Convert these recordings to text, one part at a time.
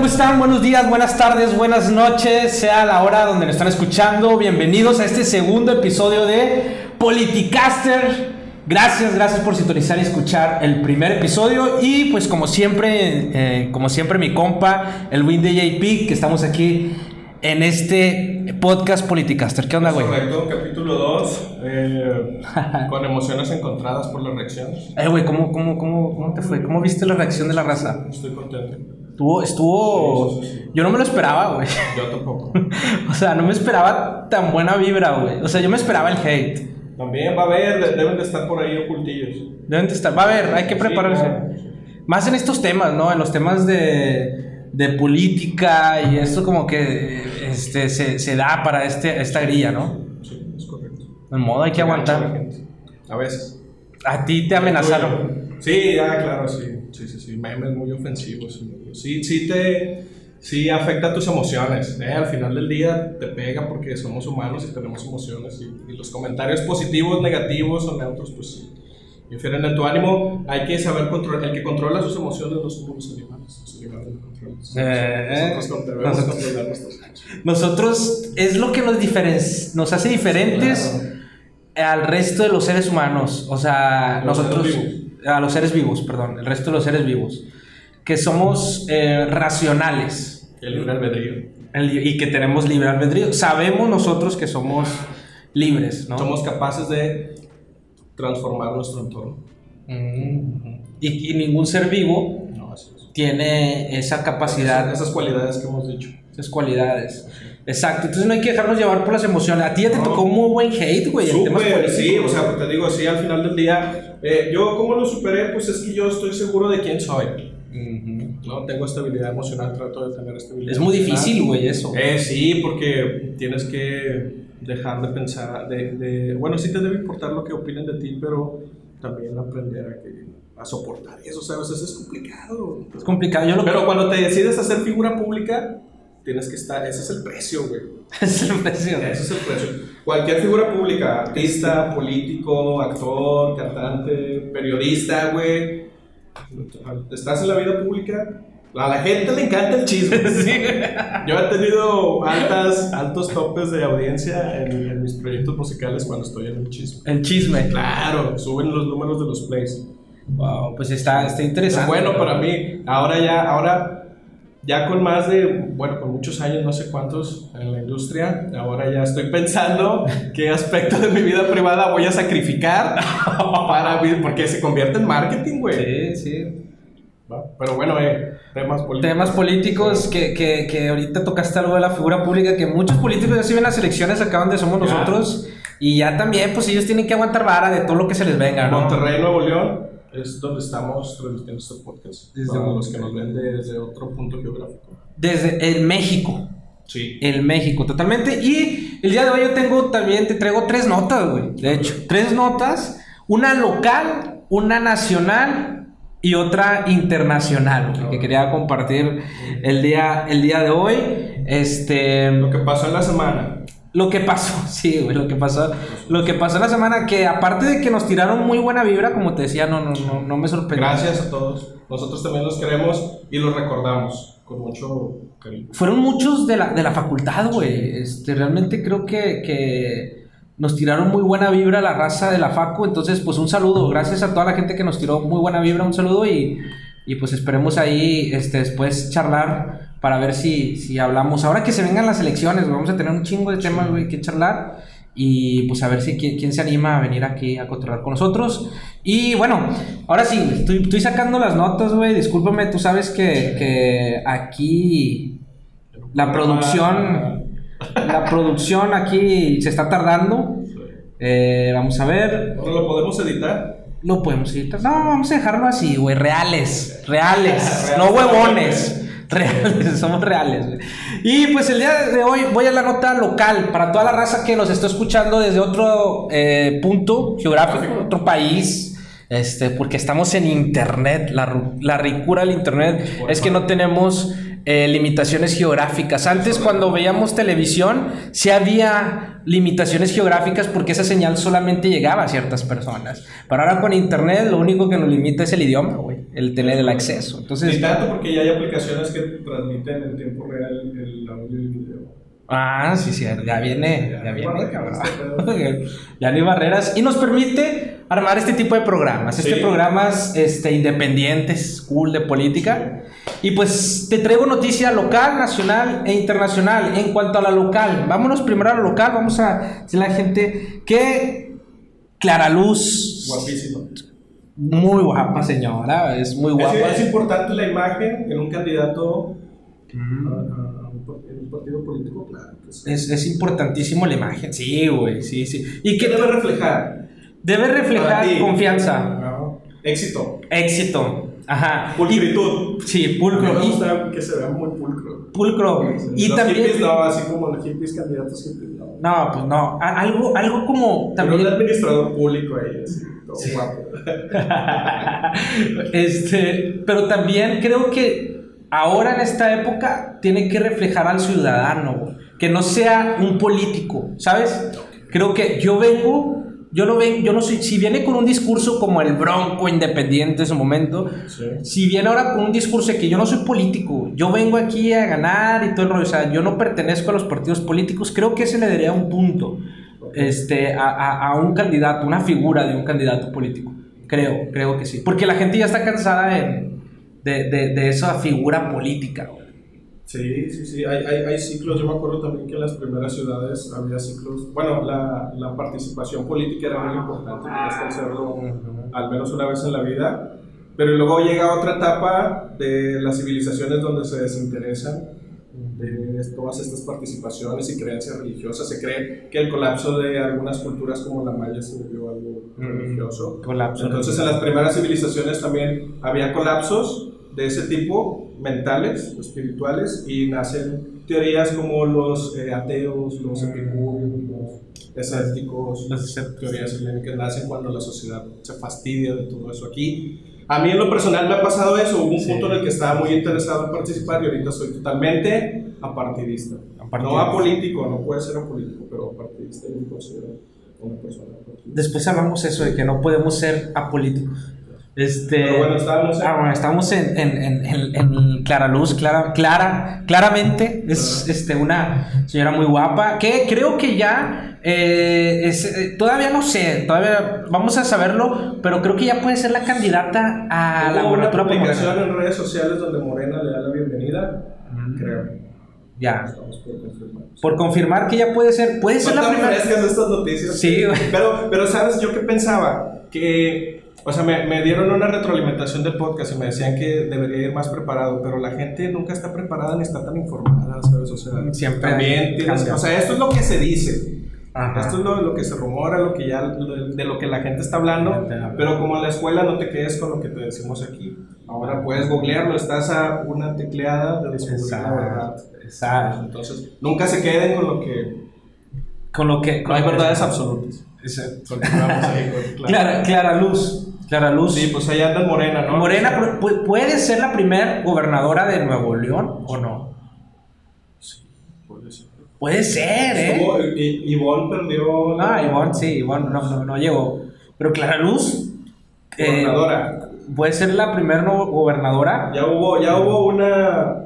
¿Cómo están? Buenos días, buenas tardes, buenas noches, sea la hora donde nos están escuchando. Bienvenidos a este segundo episodio de Politicaster. Gracias, gracias por sintonizar y escuchar el primer episodio. Y pues como siempre, eh, como siempre mi compa, el Win de JP, que estamos aquí en este podcast Politicaster. ¿Qué onda, güey? Correcto, capítulo 2, eh, con emociones encontradas por las reacciones. Eh, güey, ¿cómo, cómo, cómo, ¿cómo te fue? ¿Cómo viste la reacción de la raza? Estoy contento. Estuvo, estuvo... Sí, sí, sí. Yo no me lo esperaba, güey. Yo tampoco. O sea, no me esperaba tan buena vibra, güey. O sea, yo me esperaba el hate. También va a haber, de- deben de estar por ahí ocultillos. Deben de estar. Va a haber, hay que prepararse. claro. Más en estos temas, ¿no? En los temas de, de política y esto como que este, se, se da para este, esta grilla, ¿no? Sí, es correcto. En modo hay que aguantar. A veces. A ti te amenazaron. Sí, ya, claro, sí. Sí, sí, sí. Memes muy ofensivos. Sí, sí te. Sí afecta tus emociones. ¿eh? Al final del día te pega porque somos humanos y tenemos emociones. Y, y los comentarios positivos, negativos o neutros, pues sí. Infieren en tu ánimo. Hay que saber controlar. El que controla sus emociones no son los animales. Los animales no controlan sus Eh. Nosotros debemos nosotros- controlar nuestras emociones. Nosotros es lo que nos, diferen- nos hace diferentes al resto de los seres humanos. O sea, Los nosotros. A los seres vivos, perdón. El resto de los seres vivos. Que somos eh, racionales. El libre albedrío. El- y que tenemos libre albedrío. Sabemos nosotros que somos libres, ¿no? Somos capaces de transformar nuestro entorno. Mm. Y, y ningún ser vivo No, así es. tiene esa capacidad, Esas, esas cualidades que hemos dicho. esas cualidades. Exacto, entonces no hay que dejarnos llevar por las emociones. A ti ya te No. tocó muy buen hate, güey. sí, o sea, te digo, sí, al final del día, eh, yo cómo lo superé, pues es que yo estoy seguro de quién soy. ¿No? Tengo estabilidad emocional, trato de tener estabilidad Es muy difícil, güey, eso. Eh, sí, porque tienes que dejar de pensar, de, de- bueno, sí te debe importar lo que opinen de ti, pero también aprender a, que, a soportar eso, ¿sabes? Eso es complicado. Es complicado. Yo lo Pero cuando te decides hacer figura pública, tienes que estar, ese es el precio, güey. es impresionante. Ese es el precio. Cualquier figura pública, artista, político, actor, cantante, periodista, güey. Estás en la vida pública. A la gente le encanta el chisme. Yo he tenido altas, altos topes de audiencia en, en mis proyectos musicales cuando estoy en el chisme. El chisme. Claro, suben los números de los plays. Wow, pues está, está Es interesante. bueno para mí. Ahora ya, ahora ya con más de, bueno, con muchos años, no sé cuántos en la industria, ahora ya estoy pensando qué aspecto de mi vida privada voy a sacrificar para porque se convierte en marketing, güey. Sí, sí. Pero bueno, eh, temas políticos. Temas políticos que, que, que ahorita tocaste algo de la figura pública, que muchos políticos ya se ven las elecciones acá donde somos Ya. nosotros. Y ya también, pues ellos tienen que aguantar vara de todo lo que se les venga, ¿no? Monterrey, Nuevo León, es donde estamos transmitiendo este podcast. Desde para los que nos ven desde otro punto geográfico. Desde el México. Sí. El México, totalmente. Y el día de hoy yo tengo también, te traigo tres notas, güey. De hecho, tres notas. Una local, una nacional y otra internacional, güey, que quería compartir el día, el día de hoy. Este. Lo que pasó en la semana. Lo que pasó, sí, güey, lo que pasó, lo que pasó la semana, que aparte de que nos tiraron muy buena vibra, como te decía, no, no, no, no me sorprendió. Gracias a todos. Nosotros también los queremos y los recordamos con mucho cariño. Fueron muchos de la, de la facultad, güey. Este, realmente creo que, que nos tiraron muy buena vibra la raza de la facu, entonces pues un saludo, gracias a toda la gente que nos tiró muy buena vibra, un saludo y, y pues esperemos ahí este, después charlar para ver si, si hablamos. Ahora que se vengan las elecciones, vamos a tener un chingo de temas, güey, que charlar. Y pues a ver si quién, quién se anima a venir aquí a controlar con nosotros. Y bueno, ahora sí, estoy, estoy sacando las notas, güey. Discúlpame, tú sabes que, que aquí la producción, la producción aquí se está tardando. Eh, vamos a ver. ¿Ahora lo podemos editar? Lo podemos editar. No, vamos a dejarlo así, güey. Reales. Reales. no huevones. Reales, somos reales. güey. Y pues el día de hoy voy a la nota local para toda la raza que nos está escuchando desde otro eh, punto geográfico, otro país. Este, porque estamos en internet, la, la ricura del internet es que no tenemos eh, limitaciones geográficas. Antes cuando veíamos televisión, sí había limitaciones geográficas porque esa señal solamente llegaba a ciertas personas. Pero ahora con internet lo único que nos limita es el idioma, güey, el tener el acceso. Entonces, Ni tanto porque ya hay aplicaciones que transmiten en tiempo real el audio y el video. Ah, sí, sí, ya viene, ya viene, cabrón. este ya no hay barreras y nos permite armar este tipo de programas, este Sí. programas este, independientes, cool de política. Y pues te traigo noticia local, nacional e internacional. En cuanto a la local, vámonos primero a la local, vamos a decirle a la gente que Clara Luz, Guapísimo. muy guapa señora, es muy guapa. Es, es importante la imagen en un candidato par- en un partido político, claro. Es, es importantísimo la imagen, sí, güey, sí, sí. Y ¿Qué debe reflejar? debe reflejar ti. confianza. No. Éxito. Éxito. Ajá. Pulcritud. Y- sí, pulcro. me gusta que se vea muy pulcro. pulcro. Y los también. hippies no, así como los hippies candidatos hippies no. No, pues no. Algo, algo como También un administrador público ahí, así, todo Sí. guapo. este, pero también creo que ahora en esta época tiene que reflejar al ciudadano, que no sea un político, ¿sabes? Creo que yo vengo, yo no ven, yo no soy, si viene con un discurso como el Bronco independiente en su momento, Sí. si viene ahora con un discurso de que yo no soy político, yo vengo aquí a ganar y todo el rollo, o sea, yo no pertenezco a los partidos políticos, creo que ese le daría un punto este, a, a- a un candidato, una figura de un candidato político. Creo, creo que sí. Porque la gente ya está cansada de, de, de- de esa figura política. güey. Sí, sí, sí, hay, hay, hay ciclos. Yo me acuerdo también que en las primeras ciudades había ciclos. Bueno, la, la participación política era muy importante, tenías que hacerlo al menos una vez en la vida. Pero luego llega otra etapa de las civilizaciones donde se desinteresan de todas estas participaciones y creencias religiosas. Se cree que el colapso de algunas culturas como la maya se volvió algo religioso. Colapso. Entonces en las primeras civilizaciones también había colapsos de ese tipo, mentales, espirituales, y nacen teorías como los eh, ateos, los epicúreos, los escépticos, escépticos. teorías helénicas nacen cuando la sociedad se fastidia de todo eso aquí. A mí en lo personal me ha pasado eso, hubo un Sí. punto en el que estaba muy interesado en participar y ahorita soy totalmente apartidista. Apartidista. No apolítico, no puede ser apolítico, pero apartidista yo me considero una persona apartidista. Después hablamos eso de que no podemos ser apolíticos. Este, Pero bueno, estábamos en- ah, bueno, estamos en, en, en, en- en Clara Luz, clara, clara, claramente es este, una señora muy guapa, que creo que ya, eh, es, eh, todavía no sé, todavía vamos a saberlo, pero creo que ya puede ser la candidata a la una gobernatura por publicación en redes sociales donde Morena le da la bienvenida, Mm. creo. Ya, por confirmar. por confirmar que ya puede ser, puede ser la primera. estas noticias. Sí. Pero, pero, ¿sabes? Yo que pensaba que, o sea, me, me dieron una retroalimentación del podcast y me decían que debería ir más preparado, pero la gente nunca está preparada ni está tan informada, ¿sabes? O sea, Siempre también tienes, o sea, esto es lo que se dice. Ajá. Esto es lo, lo que se rumora, lo que ya, lo- de lo que la gente está hablando, pero como en la escuela no te quedes con lo que te decimos aquí. Ahora puedes googlearlo, estás a una tecleada de descubrir la verdad. Exacto. Entonces, nunca se queden con lo que... Con lo que... No hay verdades absolutas. Exacto. Continuamos ahí con- Clara, Clara Luz. Clara Luz. Sí, pues allá anda en Morena, ¿no? Morena pu- pu- puede ser la primer gobernadora de Nuevo León o no. Puede ser. Puede ser, ¿eh? I- Ivonne perdió. Ah, Ivonne, sí, Ivonne no, no, no llegó. Pero Clara Luz eh, Gobernadora. puede ser la primer no- gobernadora. Ya hubo, ya hubo una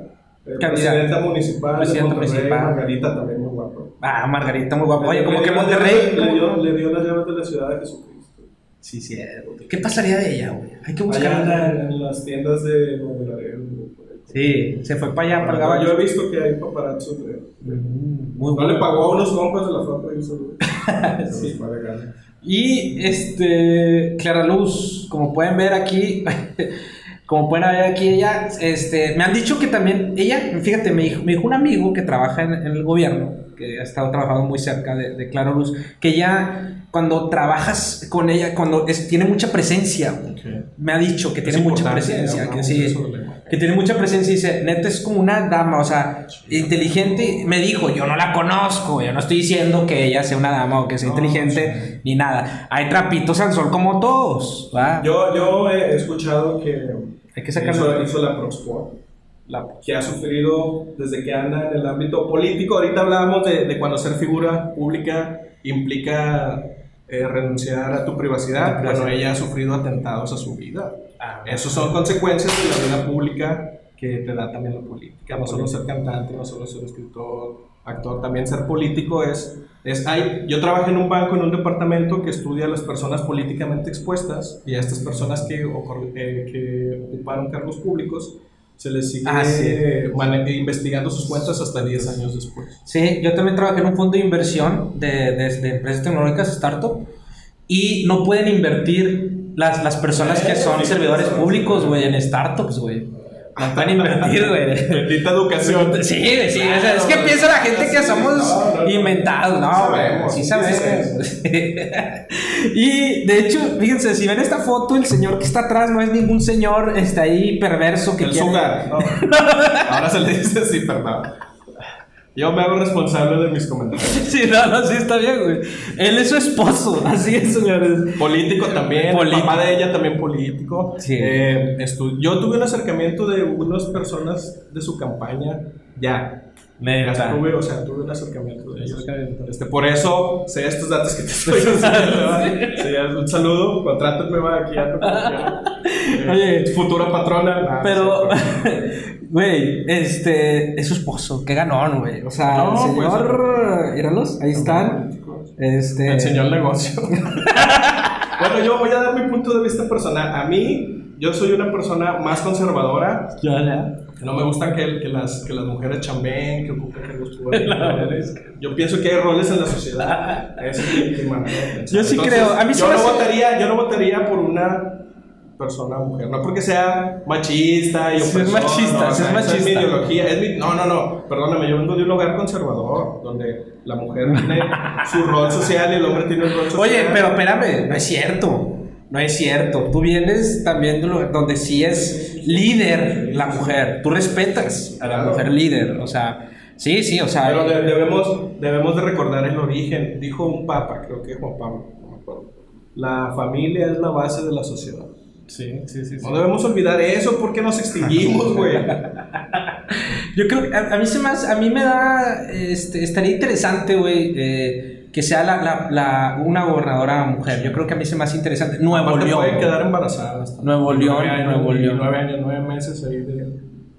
eh, presidenta municipal Presidenta de Monterrey, municipal. Margarita también. Ah, Margarita, muy guapa. Oye, como Le que Monterrey. Le dio, le dio las llaves de la ciudad de Jesucristo. Sí, cierto. ¿Qué pasaría de ella, güey? Hay que Allá buscar. anda en, las tiendas de Nuevo Laredo. Sí, se fue para allá, para el Yo he visto que hay paparazzos de. Mm, Muy No le bueno. pagó a unos compas de la FAPA y de gana. Y este, Clara Luz, como pueden ver aquí, como pueden ver aquí ella, este, me han dicho que también, ella, fíjate, me dijo, me dijo un amigo que trabaja en, en el gobierno, que ha estado trabajando muy cerca de, de Clara Luz, que ya cuando trabajas con ella, cuando es- tiene mucha presencia, güey. me ha dicho que tiene Es mucha importante, presencia, que sí, que tiene mucha presencia y dice, neta es como una dama, o sea, inteligente. Me dijo, yo no la conozco, yo no estoy diciendo que ella sea una dama o que sea No, inteligente ni nada. Hay trapitos al sol como todos, ¿va? Yo, yo he escuchado que Hay que sacarlo. hizo, hizo la Proxport. La, que ha sufrido desde que anda en el ámbito político. Ahorita hablábamos de, de cuando ser figura pública implica eh, renunciar a tu privacidad. Bueno, ella ha sufrido atentados a su vida. Ah, Esas son consecuencias de la vida pública que te da también la política. No solo ser cantante, no solo ser escritor, actor, también ser político es... es hay, yo trabajé en un banco, en un departamento que estudia a las personas políticamente expuestas y a estas personas que, eh, que ocuparon cargos públicos se les sigue ah, investigando sus cuentas hasta 10 años después. Sí, yo también trabajé en un fondo de inversión de, de, empresas tecnológicas, startup, y no pueden invertir las, las personas que son servidores públicos, güey, en startups, güey. Pueden invertir, güey. Bendita educación. Sí, sí, es que piensa la gente que somos inventados, no, güey. Sí sabemos. y de hecho, fíjense, si ven esta foto, el señor que está atrás no es ningún señor está ahí perverso que el quiere... Ahora se le dice así, perdón. Yo me hago responsable de mis comentarios. Sí, no, no, sí está bien, güey. Él es su esposo, así es, señores. Político también, político. papá de ella también político. Sí. Eh, yo tuve un acercamiento de unas personas de su campaña, ya. Me tuve, o sea, tuve un acercamiento de ellos. Este, por eso sé estos datos que te estoy diciendo. sí, un saludo, contrátenme aquí a Oye, futura patrona. pero, Güey, este, es su esposo, qué ganón, güey. O sea, el señor, pues, ahí están. Este... Enseñó el negocio. bueno, yo voy a dar mi punto de vista personal. A mí, yo soy una persona más conservadora. Ya, ya. No me gustan que, que, las, que las mujeres chambeen, que ocupen cargos públicos. Yo pienso que hay roles en la sociedad. Eso es mi, Yo sí creo. A mí yo, no votaría, yo no votaría por una persona mujer. No porque sea machista y opresor. es machista, es machista. Es mi ideología. Es mi, no, no, no. Perdóname, yo vengo de un lugar conservador donde la mujer tiene su rol social y el hombre tiene un rol social. Oye, pero espérame, no es cierto. No es cierto. Tú vienes también de un lugar donde sí es líder la mujer. Tú respetas a la mujer líder. O sea, sí, sí, o sea. Pero debemos, debemos de recordar el origen. Dijo un papa, creo que Juan Pablo, no me acuerdo. La familia es la base de la sociedad. Sí, sí, sí. No debemos olvidar eso porque nos extinguimos, güey. Yo creo que a, mí se más, a mí me da, este, estaría interesante, güey, eh, que sea la, la, una gobernadora mujer. Yo creo que a mí se más interesante. Nuevo León. puede quedar embarazada. Nuevo León, Nuevo León. Nueve años, nueve meses ahí de,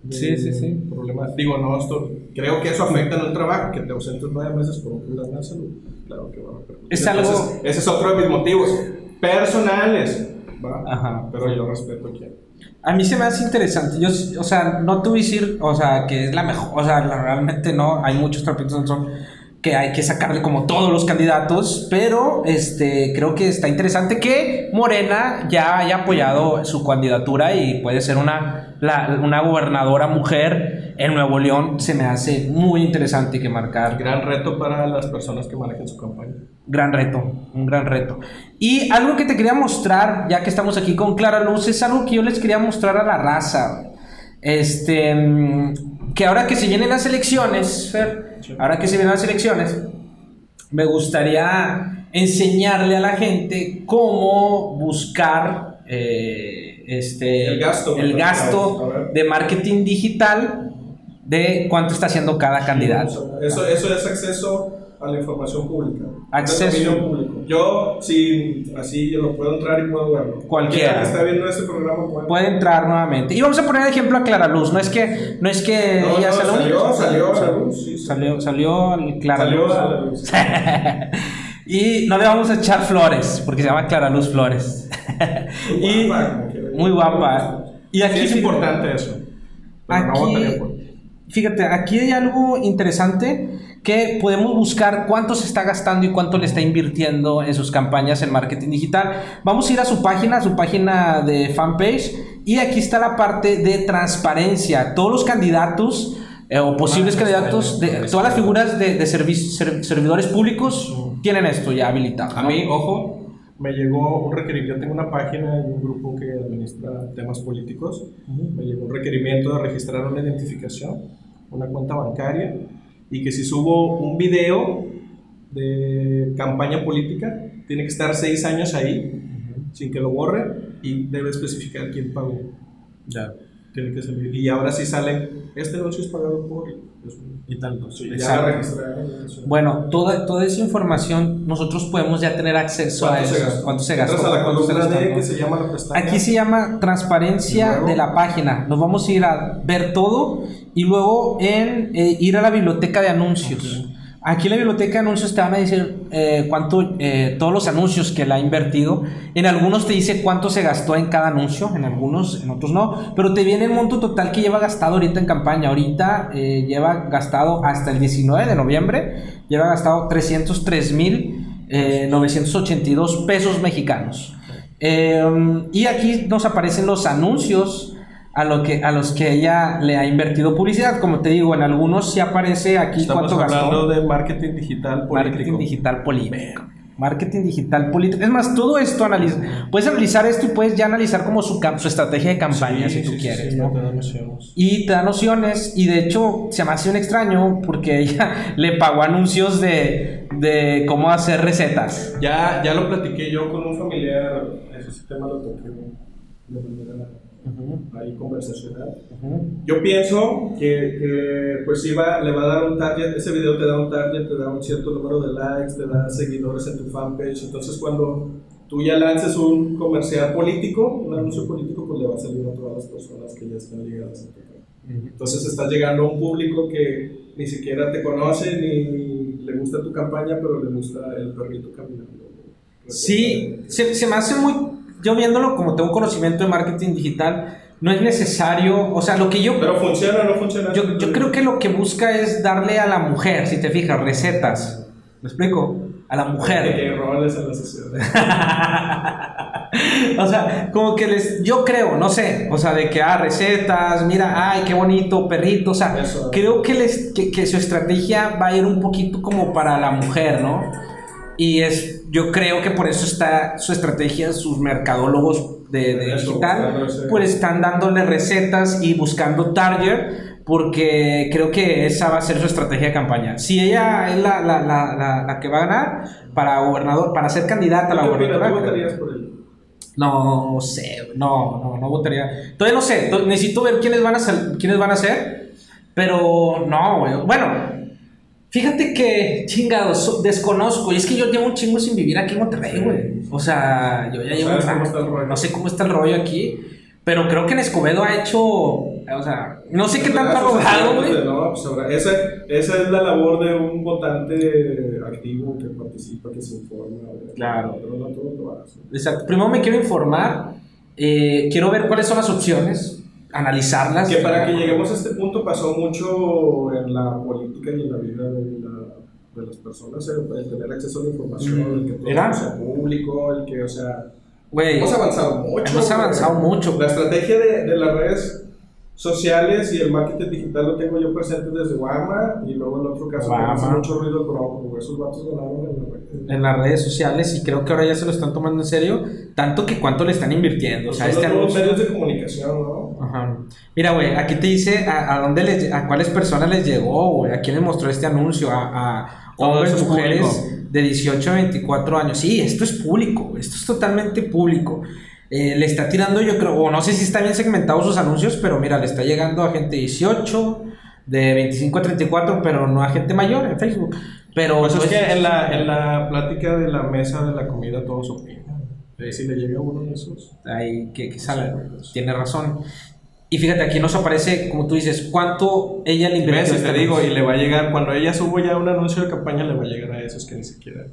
sí, sí, sí. Problema. Digo, no, esto, creo que eso afecta en el trabajo, que te ausentes nueve meses por un problema de salud. Claro que va a Es algo... ese es otro de mis motivos personales Ajá. Pero yo respeto quién. A mí se me hace interesante. Yo, o sea, no te voy a decir, o sea, que es la mejor. O sea, realmente no. Hay muchos trapitos son que hay que sacarle como todos los candidatos, pero este, creo que está interesante que Morena ya haya apoyado su candidatura y puede ser una, una gobernadora mujer en Nuevo León. Se me hace muy interesante que marcar. Gran reto para las personas que manejen su campaña. Gran reto, un gran reto. Y algo que te quería mostrar, ya que estamos aquí con Clara Luz, es algo que yo les quería mostrar a la raza. Este, que ahora que se vienen las elecciones, Fer, ahora que se vienen las elecciones, me gustaría enseñarle a la gente cómo buscar eh, este, el gasto, el gasto de marketing digital de cuánto está haciendo cada candidato. Eso, eso es acceso a la información pública. Acceso público. Yo, si así yo lo puedo entrar y puedo verlo. Cualquiera. que está viendo este programa puede... puede... entrar nuevamente. Y vamos a poner ejemplo a Clara Luz. No es que, no es que ella no, salió, salió a la luz. Sí, salió, salió Clara salió Luz. A la luz. y no le vamos a echar flores, porque se llama Clara Luz Flores. Muy y, guapa. Muy guapa. Y aquí es importante eso. Pero aquí, no fíjate, aquí hay algo interesante que podemos buscar cuánto se está gastando y cuánto le está invirtiendo en sus campañas en marketing digital. Vamos a ir a su página, a su página de fanpage, y aquí está la parte de transparencia. Todos los candidatos eh, o posibles candidatos, de, todas las figuras de, de servidores públicos tienen esto ya habilitado. A mí, ojo, me llegó un requerimiento, yo tengo una página y un grupo que administra temas políticos, me llegó un requerimiento de registrar una identificación, una cuenta bancaria y que si subo un video de campaña política, tiene que estar seis años ahí, sin que lo borre, y debe especificar quién pagó. Ya. Tiene que salir. Y ahora sí sale, este anuncio es pagado por y tal. Sí, ya. Bueno, toda, toda esa información nosotros podemos ya tener acceso a eso. ¿Cuánto se gastó? A la columna D que se llama la pestaña. Aquí se llama transparencia de la página. Nos vamos a ir a ver todo y luego en eh, ir a la biblioteca de anuncios. Aquí en la biblioteca de anuncios te van a decir eh, cuánto, eh, todos los anuncios que la ha invertido. En algunos te dice cuánto se gastó en cada anuncio, en algunos, en otros no. Pero te viene el monto total que lleva gastado ahorita en campaña. Ahorita eh, lleva gastado hasta el 19 de noviembre, lleva gastado 303 mil 982 pesos mexicanos. y aquí nos aparecen los anuncios a, lo que, a los que ella le ha invertido publicidad. Como te digo, en algunos sí aparece aquí Estamos cuánto hablando de marketing digital político. Marketing digital político. Marketing digital político. Es más, todo esto analiza. Puedes analizar esto y puedes ya analizar como su, su estrategia de campaña, si tú quieres. ¿no? te. Y te da nociones. Y de hecho, se me hace un extraño porque ella le pagó anuncios de, de cómo hacer recetas. Ya, ya lo platiqué yo con un familiar. Ese tema lo toqué manera ahí conversacional. Yo pienso que, que pues va, le va a dar un target, ese video te da un target, te da un cierto número de likes, te da seguidores en tu fanpage, entonces cuando tú ya lances un comercial político, un anuncio político, pues le va a salir a todas las personas que ya están ligadas a tu Entonces estás llegando a un público que ni siquiera te conoce ni le gusta tu campaña, pero le gusta el perrito caminando. Sí, se, se me hace muy yo viéndolo como tengo conocimiento de marketing digital, no es necesario, o sea, lo que yo... Pero funciona o no funciona. Yo, yo creo que lo que busca es darle a la mujer, si te fijas, recetas. ¿Me explico? A la mujer. Que roles en la sociedad. o sea, como que les, yo creo, no sé, o sea, de que, ah, recetas, mira, ay, qué bonito, perrito, o sea, creo que, les, que, que su estrategia va a ir un poquito como para la mujer, ¿no? Y es, yo creo que por eso está su estrategia, sus mercadólogos de, digital, pues están dándole recetas y buscando target, porque creo que esa va a ser su estrategia de campaña. Si ella es la, la, la, la que va a ganar para gobernador, para ser candidata a la gobernadora. votarías por él? No sé, no, no, no votaría. Todavía no sé, necesito ver quiénes van a ser, quiénes van a ser, pero no. Bueno, Fíjate que, chingados, desconozco. Y es que yo llevo un chingo sin vivir aquí en Monterrey, güey. O sea, yo ya llevo un No sé cómo está el rollo aquí. Pero creo que en Escobedo ha hecho. O sea, no sé qué tanto ha robado, güey. No, pues esa, esa es la labor de un votante activo que participa, que se informa. Claro. Pero no todo lo hace. Exacto. Primero me quiero informar. Eh, quiero ver cuáles son las opciones analizarlas. Que para que lleguemos a este punto pasó mucho en la política y en la vida de, las personas, el, tener acceso a la información, el que todo sea público, el que, o sea, hemos avanzado mucho. Hemos avanzado mucho. La estrategia de, de las redes sociales y el marketing digital lo tengo yo presente desde Guama y luego en otro caso hace mucho ruido el esos vatos ganaron en, la red. en las redes sociales y creo que ahora ya se lo están tomando en serio, tanto que cuánto le están invirtiendo. o sea, este los medios de comunicación, ¿no? Ajá. Mira, güey, aquí te dice a, a dónde les, a cuáles personas les llegó, güey, a quién les mostró este anuncio, a, a hombres, mujeres de 18 a 24 años. Sí, esto es público, esto es totalmente público. Eh, le está tirando, yo creo, o no sé si está bien segmentado sus anuncios, pero mira, le está llegando a gente 18, de 25 a 34, pero no a gente mayor en Facebook. Pero pues es pues que en la, en la plática de la mesa de la comida todos opinan. Si le llega uno de esos. Ahí que, que sale, tiene razón. Y fíjate, aquí nos aparece, como tú dices, cuánto ella le invirtió. te este digo, y le va a llegar, cuando ella subo ya un anuncio de campaña, le va a llegar a esos que ni siquiera.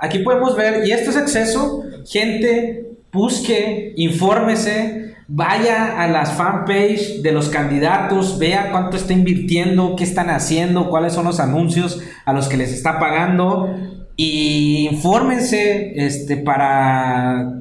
Aquí podemos ver, y esto es acceso, gente, busque, infórmese, vaya a las fanpage de los candidatos, vea cuánto está invirtiendo, qué están haciendo, cuáles son los anuncios a los que les está pagando y infórmense este, para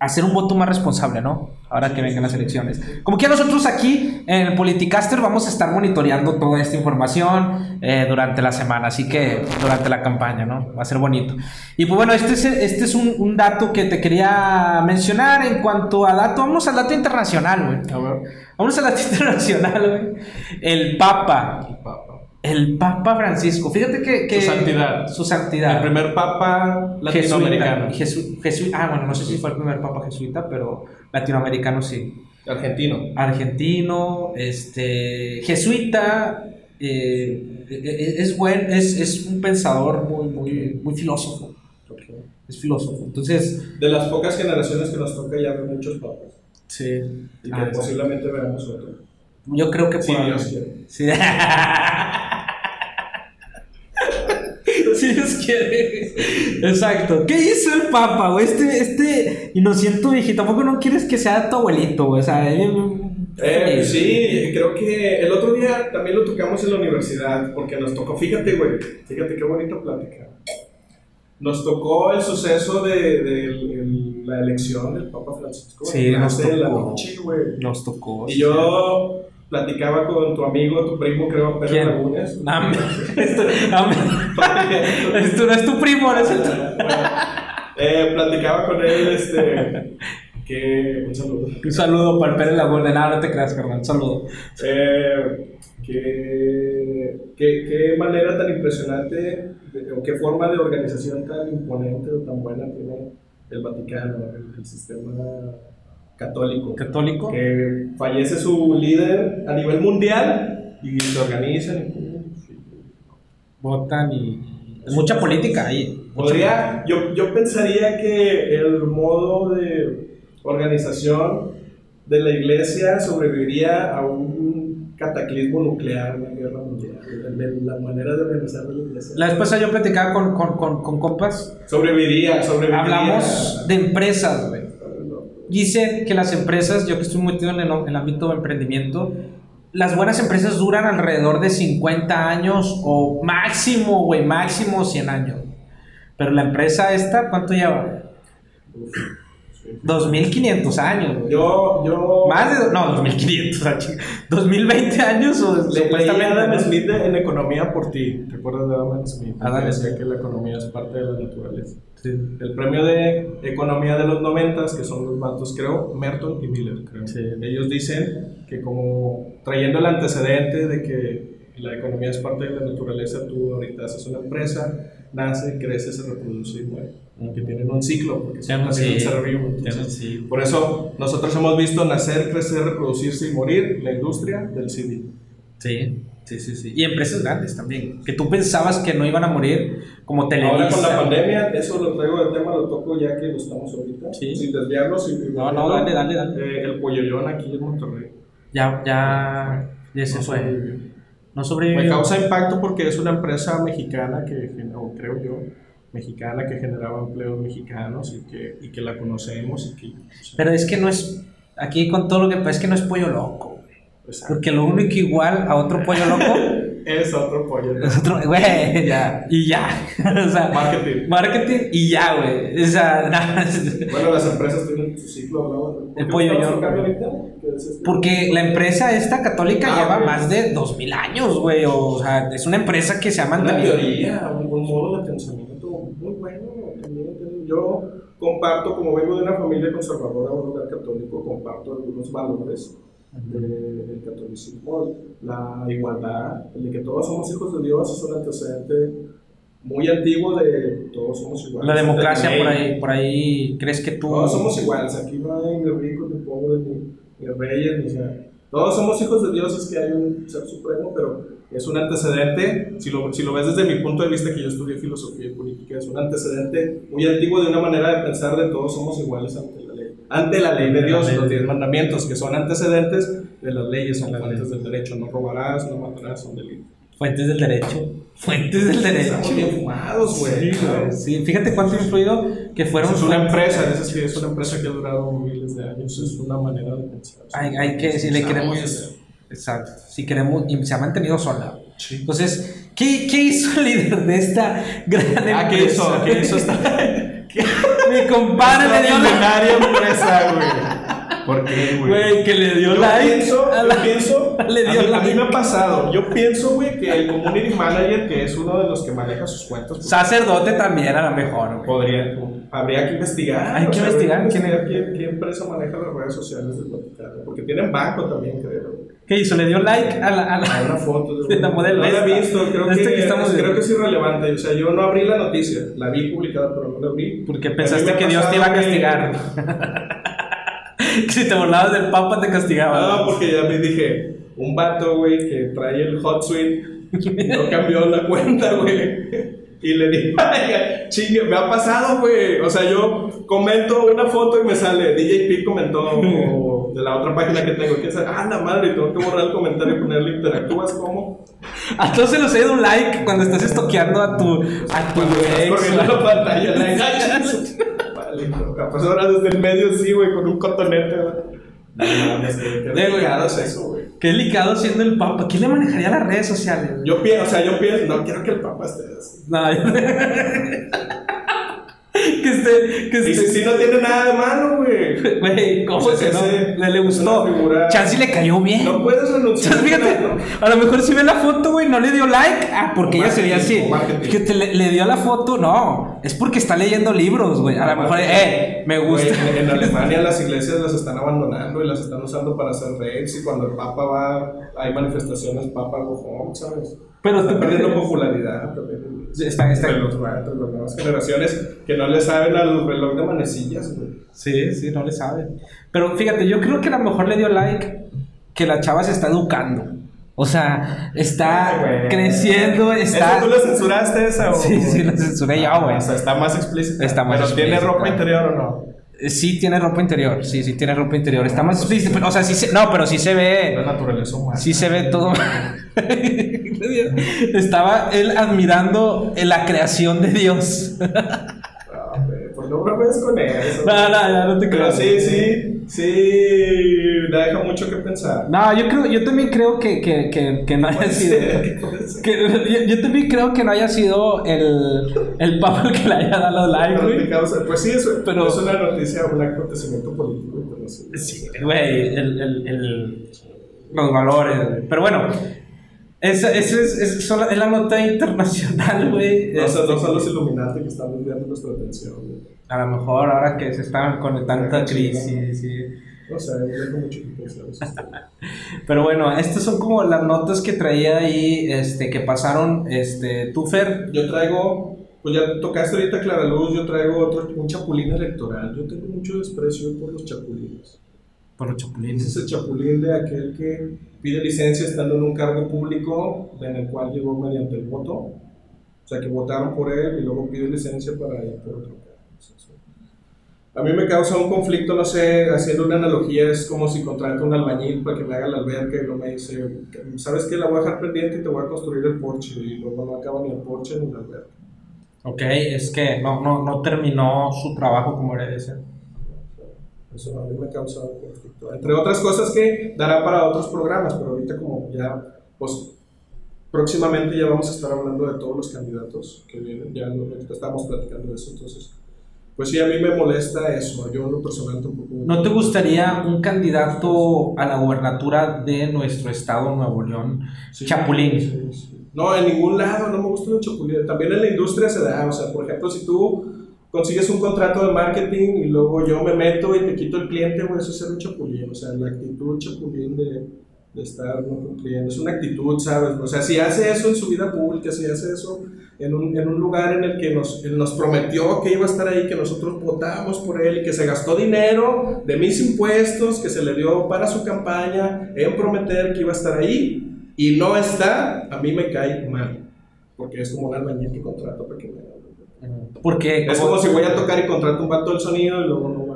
hacer un voto más responsable, ¿no? Ahora que vengan las elecciones. Como que nosotros aquí en el Politicaster vamos a estar monitoreando toda esta información eh, durante la semana, así que durante la campaña, ¿no? Va a ser bonito. Y pues bueno, este es, este es un, un dato que te quería mencionar en cuanto a dato. Vamos al dato internacional, güey. Vamos al dato internacional, güey. El Papa. El Papa. El Papa Francisco. Fíjate que. que Su santidad. Su santidad. El primer papa latinoamericano. Jesuita. Jesu- jesu- ah, bueno, no sé si fue el primer papa jesuita, pero latinoamericano sí. Argentino. Argentino, este. Jesuita. eh, eh, es buen, es, es un pensador muy, muy, muy filósofo. Es filósofo. Entonces. De las pocas generaciones que nos toca ya muchos papas. Sí. Y que Ah, sí. posiblemente veamos otro. Yo creo que Si por- Dios. Sí. Dios quiere. Exacto. ¿Qué hizo el Papa, güey? Este, este inocente viejito. ¿Tampoco no quieres que sea tu abuelito, güey? O sea, Eh, feliz. sí, creo que el otro día también lo tocamos en la universidad, porque nos tocó, fíjate, güey, fíjate qué bonita plática. Nos tocó el suceso de, de el- la elección del Papa Francisco. Sí, nos de la tocó. noche, güey. Nos tocó. Y yo platicaba con tu amigo, tu primo, creo, Pedro ¿Quién? Lagunes. No, me- esto, no, me- esto no es tu primo, no es el tu- Eh, platicaba con él, este, que, un saludo. Un saludo para el Pérez Laguna. De nada, no te creas, carnal. Un saludo. Eh, qué, manera tan impresionante, de- o qué forma de organización tan imponente o tan buena tiene el Vaticano, el, el sistema católico. Católico. Que fallece su líder a nivel mundial y se organizan. y- Votan y. Mucha política ahí. Podría, yo, yo pensaría que el modo de organización de la iglesia sobreviviría a un cataclismo nuclear, una guerra mundial. La manera de organizar la iglesia. La vez pasada yo platicaba con, con, con, con compas. Sobreviviría, sobreviviría. Hablamos de empresas, güey. Dicen que las empresas, yo que estoy metido en el, en el ámbito de emprendimiento, las buenas empresas duran alrededor de 50 años o máximo, güey, máximo 100 años. Pero la empresa esta, ¿cuánto lleva? Uf, sí. 2500 años, güey. Yo, yo. Más de. No, 2500, ah, chica. 2020 años o Le- supuestamente. Adam. Smith en Economía por ti. ¿Te acuerdas de Adam Smith? Adam decía que la economía es parte de la naturaleza. Sí. El premio de economía de los noventas, que son los vatos, creo, Merton y Miller, creo. Sí. Ellos dicen que como trayendo el antecedente de que la economía es parte de la naturaleza, tú ahorita haces una empresa, nace, crece, se reproduce y muere. Que tienen un ciclo, porque son también ser vivo. Entonces. Por eso nosotros hemos visto nacer, crecer, reproducirse y morir la industria del CD. Sí, sí, sí, sí. Y empresas grandes también. Que tú pensabas que no iban a morir, como Televisa. Ahora con la pandemia, eso lo traigo del tema, lo toco ya que lo estamos ahorita, Sí. sin desviarnos. sin- No, no, dale, dale, dale. Eh, el pollollón aquí en Monterrey. Ya, ya, ya se No fue. sobrevivió. No sobrevivió. Me causa impacto porque es una empresa mexicana que, generó, creo yo, mexicana que generaba empleos mexicanos y que, y que la conocemos y que... o sea, Pero es que no es. Aquí con todo lo que pasa, es que no es pollo loco, pues, Porque lo único igual a otro pollo loco es otro pollo. es otro. Güey, ya. Y ya. o sea, Marketing. marketing y ya, güey. O sea, nada. Bueno, las empresas tienen su ciclo, ¿no? El pollo ¿Estamos yo- tocando ahorita? ¿Qué es este? Porque la empresa esta católica Ah, lleva más de 2000 años, güey. O sea, es una empresa que se ha Una mantenido. teoría, un, un modo de pensamiento muy bueno. también entiendo. Yo comparto, como vengo de una familia conservadora, un lugar católico, comparto algunos valores de- del catolicismo. La igualdad, el de que todos somos hijos de Dios, es un antecedente muy antiguo de todos somos iguales. La democracia De por ahí, por ahí, ¿crees que tú... Todos somos iguales, aquí no hay ni ricos, ni pobres, ni, ni reyes, ni o sea, todos somos hijos de Dios, es que hay un ser supremo, pero es un antecedente, si lo, si lo ves desde mi punto de vista, que yo estudié filosofía y política, es un antecedente muy antiguo de una manera de pensar de todos somos iguales ante la ley. Ante la ley de Dios, los diez mandamientos, que son antecedentes de las leyes, son fuentes del derecho, no robarás, no matarás, son delitos. Fuentes del derecho. Fuentes del derecho. Estamos bien fumados, güey. Sí. Sí, fíjate cuánto influido que fueron... es una empresa, que es una empresa que ha durado miles de años, es una manera de pensar. Hay, hay que, si le queremos... Exacto. Si queremos... Y se ha mantenido sola. Sí. Entonces, ¿qué, qué hizo el líder de esta gran Ah, ¿qué hizo? empresa? ¿Qué hizo esta? Mi compadre le dio la... milenaria empresa, güey? ¿Por qué, güey? Güey, que le dio Yo like pienso, a yo pienso, le dio a, mí, a mí like. me ha pasado, yo pienso, güey, que el community manager, que es uno de los que maneja sus cuentas, pues, Sacerdote también a lo mejor, güey. podría, habría que investigar. Hay que investigar quién qué, qué empresa maneja las redes sociales del Vaticano, porque tienen banco también, creo. ¿Qué hizo? ¿Le dio like a la, a la, a una foto de la modelo? No la he visto, creo, Este que, que estamos creo viendo. que es irrelevante. O sea, yo no abrí la noticia, la vi publicada, pero no la abrí. Porque pensaste que Dios te iba a que- castigar. que si te burlabas del Papa te castigaba. No, porque ya me dije, un vato, güey, que trae el hot suite, no cambió la cuenta, güey. Y le dije, "Ay, chingue, me ha pasado, güey. O sea, yo comento una foto y me sale, DJ P comentó o de la otra página que tengo. Que ah, la madre, tengo que borrar el comentario y ponerle interactúas como. A todos se los he dado un like cuando estás estoqueando a tu, a tu Cuando estás ex. corriendo la pantalla, like, ay, Vale, no, capaz ahora desde el medio sí, güey, con un cotonete, güey. No eso, güey. Qué delicado siendo el Papa. ¿Quién le manejaría las redes sociales? Yo pienso, o sea, yo pienso, no quiero que el papá esté así. No, que esté, que Y si, esté. si no tiene nada de malo, güey. Güey, ¿cómo Pues que no? Le, le gustó. Chance le cayó bien. No puedes renunciar. Fíjate, a lo mejor si ve la foto, güey, no le dio like. Ah, porque O ella se veía así. Fíjate, le, le dio la foto, no. Es porque está leyendo libros, güey. A lo mejor, eh, me gusta. Güey, en, Alemania las iglesias las están abandonando y las están usando para hacer raves y cuando el Papa va, hay manifestaciones, Papa go home, ¿sabes? Pero está perdiendo popularidad también. Está- está- Entre los las nuevas generaciones que no le saben al reloj de manecillas, güey. Sí, sí, no le sabe. Pero fíjate, yo creo que a lo mejor le dio like que la chava se está educando. O sea, está creciendo, está. ¿Eso tú lo censuraste esa o...? Sí, sí, lo censuré yo, güey. O sea, está más explícita. Está más Pero tiene explícita. ropa interior o no. Sí tiene ropa interior, sí, sí tiene ropa interior. Está más explícito, pero, o sea, sí se, no, pero sí se La ve, naturaleza humana. sí se ve todo. Estaba él admirando la creación de Dios. No bromees con eso. No, no, ya no te Pero creo. sí, sí, sí, deja mucho que pensar. No, yo creo, yo también creo que, que, que, que no haya sido. que- yo, yo también creo que no haya sido el, el papa el que le haya dado like, güey. Causa- Pues sí, es, Pero- es una noticia, un acontecimiento político internacional. Sí, güey, el, el, el- los valores, güey. Pero bueno, esa, esa es, es, solo- es la nota internacional, güey. No, son- no Este, son los Illuminati que están desviando nuestra atención. A lo mejor ahora que se están con tanta crisis, sí. Que pensar. esos temas. Pero bueno, estas son como las notas que traía ahí, este, que pasaron, este, tú, Fer. Yo traigo, pues ya tocaste ahorita Clara Luz, yo traigo otro, un chapulín electoral. Yo tengo mucho desprecio por los chapulines. Por los Ese chapulines. es el chapulín de aquel que pide licencia estando en un cargo público en el cual llegó mediante el voto. O sea, que votaron por él y luego pide licencia para ir por otro cargo. A mí me causa un conflicto, no sé, haciendo una analogía, es como si contrato un albañil para que me haga la alberca y luego me dice, ¿sabes qué? La voy a dejar pendiente y te voy a construir el porche. Y luego no acaba ni el porche ni la alberca. Ok, es que no, no, no terminó su trabajo como ser. Eso a mí me causa un conflicto. Entre otras cosas que dará para otros programas, pero ahorita como ya, pues próximamente ya vamos a estar hablando de todos los candidatos que vienen, ya estamos platicando de eso, entonces, pues sí, a mí me molesta eso, yo en lo personal tampoco... ¿No te gustaría un candidato a la gubernatura de nuestro estado, Nuevo León? Sí, Chapulín. sí, sí. No, en ningún lado, no me gustan los chapulines. También en la industria se da, o sea, por ejemplo, si tú consigues un contrato de marketing y luego yo me meto y te quito el cliente, güey, eso es ser un chapulín, o sea, la actitud chapulín de, de estar no cumpliendo, es una actitud, ¿sabes? O sea, si hace eso en su vida pública, si hace eso en un, en un lugar en el que nos, él nos prometió que iba a estar ahí, que nosotros votamos por él que se gastó dinero de mis impuestos que se le dio para su campaña en prometer que iba a estar ahí y no está, a mí me cae mal. Porque es como un albañil que contrato para que me. Porque, Es como si voy a tocar y contrato un vato del sonido y luego no.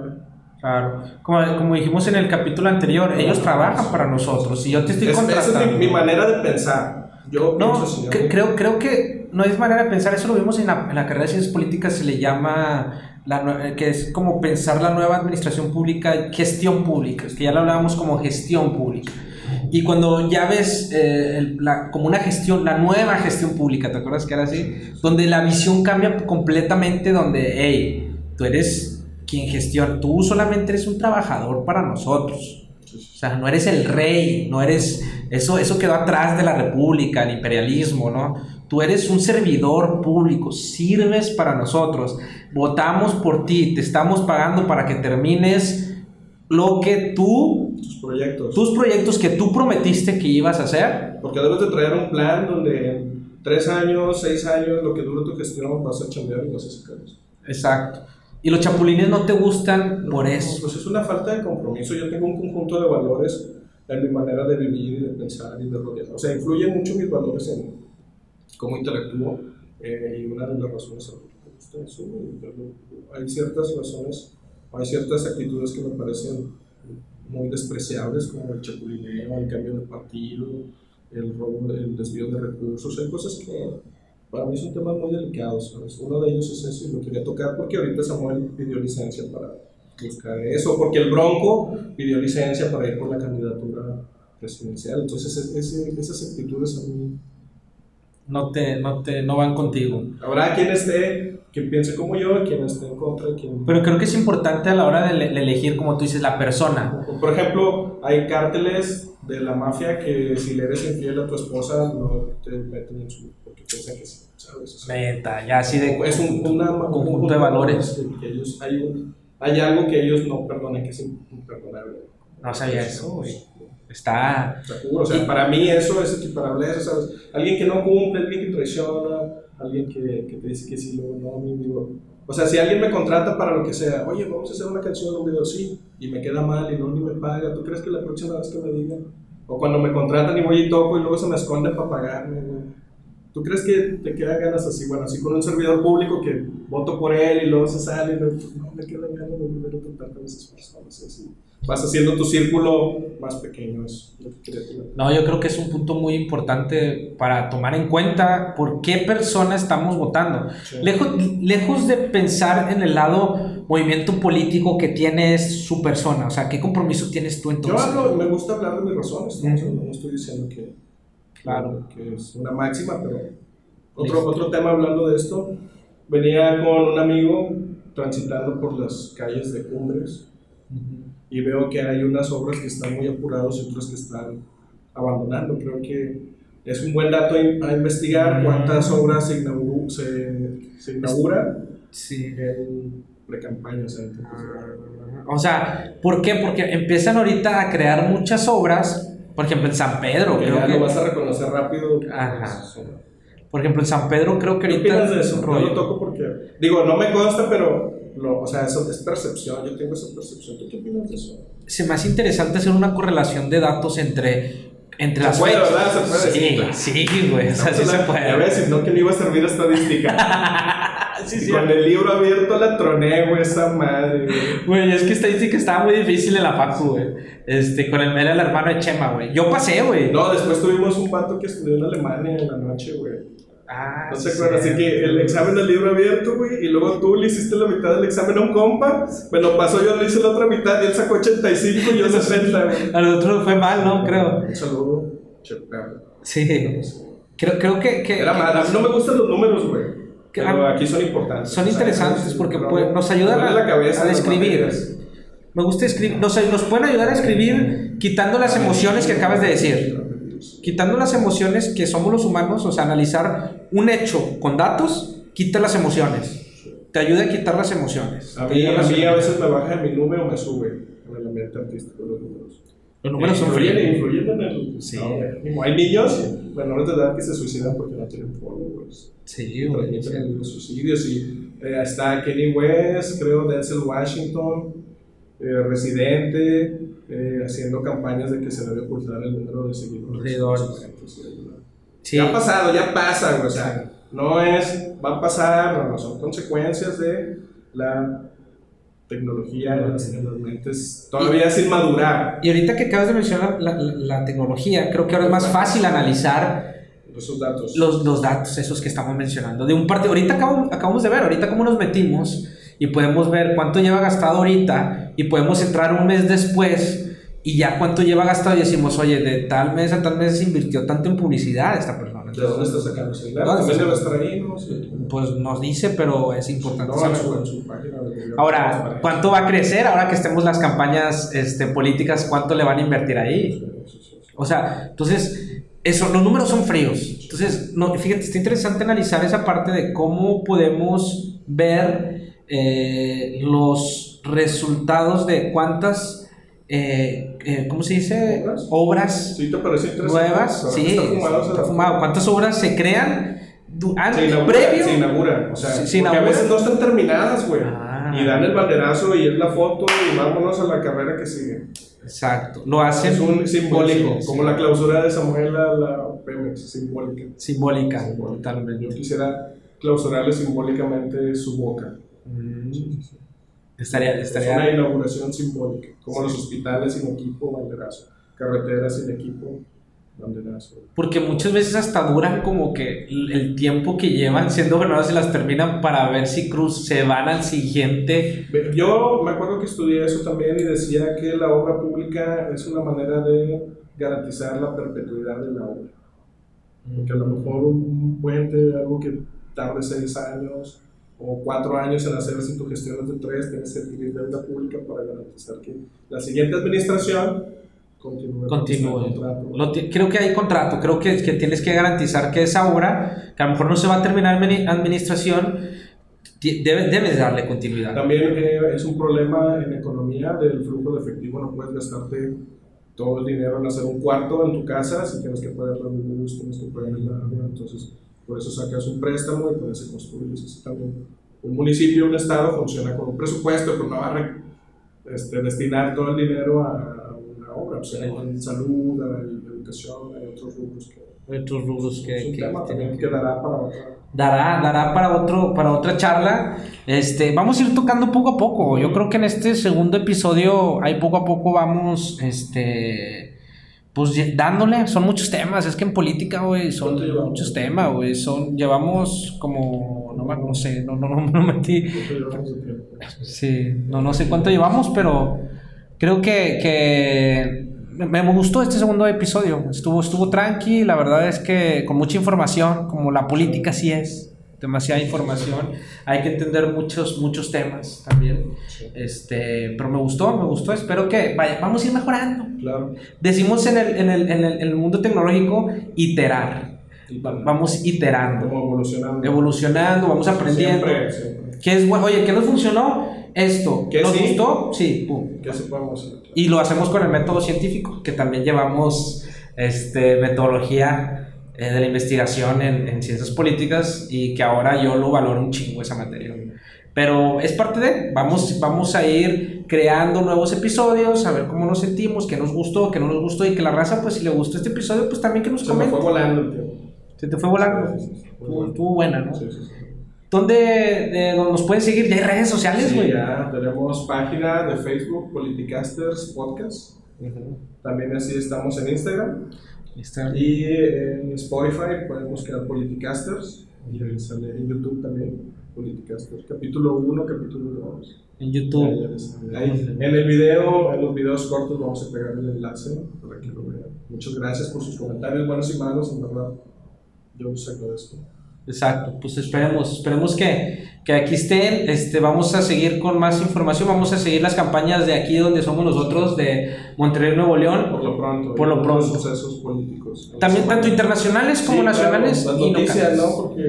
Claro, como, como dijimos en el capítulo anterior, ellos trabajan para nosotros. Si yo te estoy Es- esa contratando. es mi, mi manera de pensar. Yo No, pienso ¿no? que- creo, creo que no es manera de pensar, eso lo vimos en la, en la carrera de ciencias políticas, se le llama, la nue- que es como pensar la nueva administración pública, gestión pública, que ya lo hablábamos como gestión pública. Y cuando ya ves eh, la- como una gestión, la nueva gestión pública, ¿te acuerdas que era así? Donde la visión cambia completamente, donde, hey, tú eres quien gestiona, tú solamente eres un trabajador para nosotros. O sea, no eres el rey, no eres... Eso, eso quedó atrás de la república, el imperialismo, ¿no? Tú eres un servidor público, sirves para nosotros, votamos por ti, te estamos pagando para que termines lo que tú, Tus proyectos. tus proyectos que tú prometiste que ibas a hacer. Porque debes de traer un plan donde tres años, seis años, lo que dure tu gestión, vas a chambear y vas a sacar eso. Exacto. Y los chapulines no te gustan por eso. Pues es una falta de compromiso. Yo tengo un conjunto de valores en mi manera de vivir y de pensar y de rodear. O sea, influyen mucho mis valores en cómo interactúo eh, y una de las razones es que me gusta eso. Hay ciertas razones, hay ciertas actitudes que me parecen muy despreciables, como el chapulineo, el cambio de partido, el robo, el desvío de recursos. Hay cosas que para mí son temas muy delicados. ¿sabes? Uno de ellos es eso y lo quería tocar porque ahorita Samuel pidió licencia para buscar eso, porque el Bronco pidió licencia para ir por la candidatura presidencial. Entonces, es- ese- esas actitudes a mí. No te, no te, no van contigo. Habrá quien esté, quien piense como yo, quien esté en contra, quien. Pero creo que es importante a la hora de, le- de elegir, como tú dices, la persona. Por ejemplo, hay cárteles de la mafia que si le eres infiel a tu esposa no te meten en su. porque piensan que sí, ¿sabes? O sea, ya así de... es un una- un conjunto de valores. que- que ellos, hay, un- hay algo que ellos no perdonan, que es imperdonable. No sabía eso, güey. Está... Seguro, O sea, para mí eso es equiparable a eso, ¿sabes? Alguien que no cumple, alguien que traiciona, alguien que, que te dice que sí, luego no, mi digo. O sea, si alguien me contrata para lo que sea, oye, vamos a hacer una canción, un video, sí, y me queda mal y no ni me paga, ¿tú crees que la próxima vez que me digan? O cuando me contratan y voy y toco y luego se me esconde para pagarme, güey. ¿Tú crees que te quedan ganas así? Bueno, así con un servidor público que voto por él y luego se sale, y luego, no me quedan ganas de volver a tratar con esas personas. Así. Vas haciendo tu círculo más pequeño, es lo que. No, yo creo que es un punto muy importante para tomar en cuenta por qué persona estamos votando. Sí. Lejos, lejos de pensar en el lado movimiento político que tiene su persona, o sea, ¿qué compromiso tienes tú Yo entonces? hablo, me gusta hablar de mis razones, ¿no? No estoy diciendo que, Claro. que es una máxima, pero otro, Listo. otro tema hablando de esto, venía con un amigo transitando por las calles de Cumbres Ujú. Y veo que hay unas obras que están muy apurados y otras que están abandonando. Creo que es un buen dato a in- a investigar cuántas obras se, se, se inauguran Sí. en pre-campaña. O sea, de- O sea, ¿por qué? Porque empiezan ahorita a crear muchas obras, por ejemplo, en San Pedro, que creo ya que- lo vas a reconocer rápido. Ajá. Pues, por ejemplo, en San Pedro creo que ¿Qué ahorita... opinas de eso? Rollo. lo toco porque, digo, no me consta, pero, lo, o sea, eso es percepción, yo tengo esa percepción. ¿Tú qué opinas de eso? Se me hace interesante hacer una correlación de datos entre, entre Se las puede, fechas. ¿verdad? Se puede Sí, decir, sí, güey, o sea, sí se a puede. Ya ves, si no que le iba a servir estadística. Sí, y sí. con el libro abierto la troné, güey, esa madre, güey. Güey, es que estadística estaba muy difícil en la facu, güey. Este, con el era el hermano de Chema, güey. Yo pasé, güey. No, después tuvimos un vato que estudió en Alemania en la noche, güey. Ah, No sí, te acuerdas, sí. así que el examen del libro abierto, güey, y luego tú le hiciste la mitad del examen a un compa, me lo pasó, yo le hice la otra mitad y él sacó 85 y yo 60, güey. A nosotros fue mal, ¿no? Creo. Un saludo. Sí. Creo, creo que, que, Era mal, a mí no me gustan los números, güey. Que Pero a- aquí son importantes. son O sea, interesantes es- porque pues, nos ayudan a, la cabeza a describir. Me gusta escribir. Nos, nos pueden ayudar a escribir quitando las emociones que acabas de decir. Quitando las emociones que somos los humanos, o sea, analizar un hecho con datos, quita las emociones. Te ayuda a quitar las emociones. A mí, a mí a veces me baja mi nube o me sube en el ambiente artístico los números. Los números son fríos. influyen en el. Sí. no, hay niños menores de edad que se suicidan porque no tienen followers. Sí, güey. transmiten los suicidios y eh, está Kenny West, creo Denzel Washington, eh, Residente, eh, haciendo campañas de que se debe ocultar el número de seguidores. Sí. Ya ha pasado, ya pasa, o sea, no es, va a pasar, no, son consecuencias de la tecnología las, las mentes todavía sin madurar Y ahorita que acabas de mencionar la, la- la tecnología, creo que ahora es más fácil analizar esos datos. los, los datos esos que estamos mencionando. De un partido, ahorita acabamos, acabamos de ver, ahorita cómo nos metimos y podemos ver cuánto lleva gastado ahorita y podemos entrar un mes después y ya cuánto lleva gastado y decimos, oye, de tal mes a tal mes se invirtió tanto en publicidad esta persona. ¿De dónde está sacando ¿no? Sí. Pues nos dice, pero es importante No, su, su página Ahora. ¿cuánto va a crecer ahora que estemos las campañas este, políticas? ¿Cuánto le van a invertir ahí? O sea, entonces, eso, los números son fríos. Entonces, no, fíjate, está interesante analizar esa parte de cómo podemos ver eh, los resultados de cuántas eh, eh, ¿cómo se dice? ¿Obras? Obras ¿Sí te parece interesante? nuevas. Sí, está fumado, está se la- fumado. ¿Cuántas obras se crean du- Se antes, inaugura, previo? se inaugura, o sea, Se- se porque inaugura. a veces no están terminadas, güey. Ah. Y dan el banderazo y es la foto y vámonos a la carrera que sigue. Exacto. Lo hacen Es un simbólico, sí, como la clausura de Samuel a la Pemex, simbólica. simbólica, Simbólica. totalmente. Yo quisiera clausurarle simbólicamente su boca. Mm. Estaría, Es una estaría, inauguración simbólica, como los hospitales sin equipo, banderazo. Carreteras sin equipo, banderazo. porque muchas veces hasta duran como que el tiempo que llevan siendo gobernadores y las terminan para ver si Cruz se van al siguiente. Yo me acuerdo que estudié eso también y decía que la obra pública es una manera de garantizar la perpetuidad de la obra. Porque a lo mejor un puente, algo que tarde seis años o cuatro años en hacerse en tu gestión es de tres, tienes que adquirir deuda pública para garantizar que la siguiente administración continúe. con Continúe. este contrato. Lo creo que hay contrato, creo que, que tienes que garantizar que esa obra, que a lo mejor no se va a terminar en mini- administración, ti- debe- debes darle continuidad. También eh, es un problema en economía del flujo de efectivo, no puedes gastarte todo el dinero en hacer un cuarto en tu casa si tienes que pagar la luz, tienes que pagar el agua, entonces por eso sacas un préstamo y puedes construir así también. Un municipio, un estado funciona con un presupuesto, pero no va a re- este, destinar todo el dinero a, una obra, o sea, en salud, a educación, hay otros rubros que Otros rubros que, que que- que dará para otra. dará, dará para, otro, para otra charla. Este, vamos a ir tocando poco a poco. Yo creo que en este segundo episodio, ahí poco a poco vamos, este, pues dándole. Son muchos temas. Es que en política, güey, son muchos temas, güey. Son, llevamos como, no, no sé, no, no, no, no metí. Sí, no, no sé cuánto llevamos, pero creo que, que me, me gustó este segundo episodio. Estuvo, estuvo tranqui, la verdad es que con mucha información, como la política sí es, demasiada información. Hay que entender muchos, muchos temas también. Este, pero me gustó, me gustó. Espero que vaya, vamos a ir mejorando. Claro. Decimos en el, en el, en el, en el mundo tecnológico iterar. Va- Vamos iterando, Como evolucionando. evolucionando, vamos aprendiendo. Siempre, siempre. ¿Qué es bueno? Oye, ¿qué nos funcionó? Esto. ¿Qué ¿Nos sí? gustó? Sí, pum. ¿Qué se podemos hacer? Y lo hacemos con el método científico, que también llevamos este, metodología eh, de la investigación en, en ciencias políticas y que ahora yo lo valoro un chingo esa materia. Pero es parte de, vamos, vamos a ir creando nuevos episodios, a ver cómo nos sentimos, qué nos gustó, qué no nos gustó y que la raza, pues si le gustó este episodio, pues también que nos Se me fue comente. volando tiempo. Se te fue volando. Sí, sí, sí. Estuvo, buena, ¿no? Sí, sí, sí. ¿Dónde de, dónde nos pueden seguir? Ya hay redes sociales, Sí, güey. ya tenemos página de Facebook, Politicasters Podcast. También así estamos en Instagram. Está Y en Spotify pueden buscar Politicasters. Y ahí sale en YouTube también, Politicasters. Capítulo 1, capítulo 2. en YouTube. Ahí. Ahí, en el video, en los videos cortos vamos a pegar el enlace para que lo vean. Muchas gracias por sus comentarios, buenos y malos, en verdad. Yo les agradezco. Exacto, pues esperemos, esperemos que, que aquí estén, este, vamos a seguir con más información, vamos a seguir las campañas de aquí donde somos nosotros, de Monterrey, Nuevo León, Por lo pronto. Por lo pronto. sucesos políticos. también tanto internacionales como Sí, claro, nacionales Las y noticias, locales. ¿no? Porque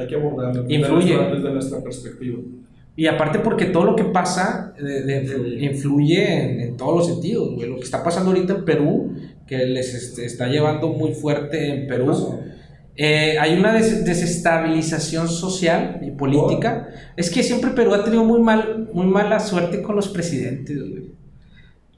hay que abordarlas desde Influye. desde nuestra perspectiva. Y aparte porque todo lo que pasa de- de- de- influye en, en todos los sentidos, güey. Lo que está pasando ahorita en Perú, que les este, está llevando muy fuerte en Perú. Eh, hay una des- desestabilización social y política. Es que siempre Perú ha tenido muy, mal, muy mala suerte con los presidentes, güey.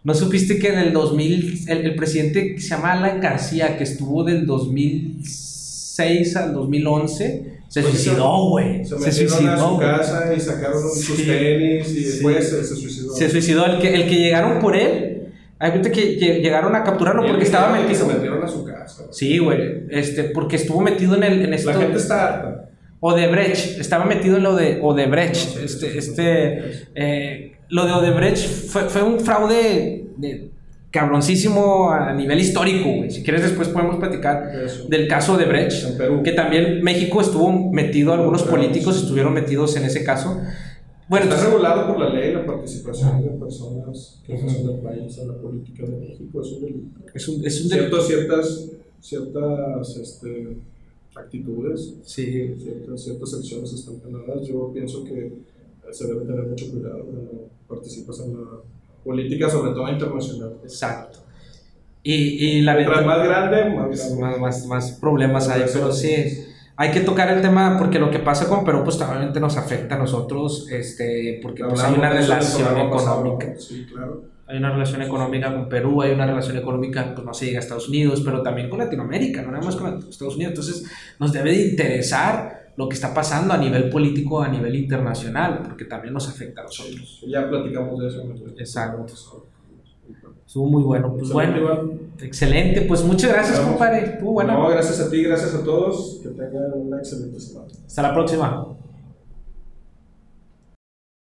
¿No supiste que en el 2000, el, el presidente que se llama Alan García, que estuvo del 2006 al 2011, se Pues suicidó, güey? Se Se, metieron a suicidó. su casa y sacaron sus Sí. tenis y Sí. después se, se suicidó. Se suicidó. El que, el que llegaron por él, hay gente que lle- llegaron a capturarlo porque video estaba que metido. Se metieron a su casa. Sí, güey. Este, porque estuvo metido en el en esto. La gente está harta. Odebrecht, estaba metido en lo de Odebrecht. Este, este, eh, lo de Odebrecht fue, fue un fraude de- cabroncísimo a nivel histórico, güey. Si quieres después podemos platicar Eso. del caso Odebrecht, En Perú. que también México estuvo metido, algunos Claro, políticos sí. estuvieron metidos en ese caso. Bueno, está entonces- regulado por la ley la participación de personas que no son del país en la política de México. Es un delito. es un, es un delito. Ciertos, ciertas ciertas este, actitudes, Sí, ciertas, ciertas acciones están penadas. Yo pienso que se debe tener mucho cuidado cuando participas en la política, sobre todo internacional. Exacto. Y, y la Mientras más grande, más más, más, más problemas hay, pero sí. Hay que tocar el tema porque lo que pasa con Perú, pues obviamente nos afecta a nosotros, este, porque pues, hay una relación económica. Sí, claro. Hay una relación económica con Perú, hay una relación económica, pues no se diga Estados Unidos, pero también con Latinoamérica, no nada más con Estados Unidos. Entonces, nos debe de interesar lo que está pasando a nivel político, a nivel internacional, porque también nos afecta a nosotros. Ya platicamos de eso. Exacto. Estuvo muy bueno. Pues Excelente, bueno, Iván. excelente. Pues muchas gracias, Vamos. compadre. Estuvo bueno. No, gracias a ti, gracias a todos. Que tengan una excelente semana. Hasta la próxima.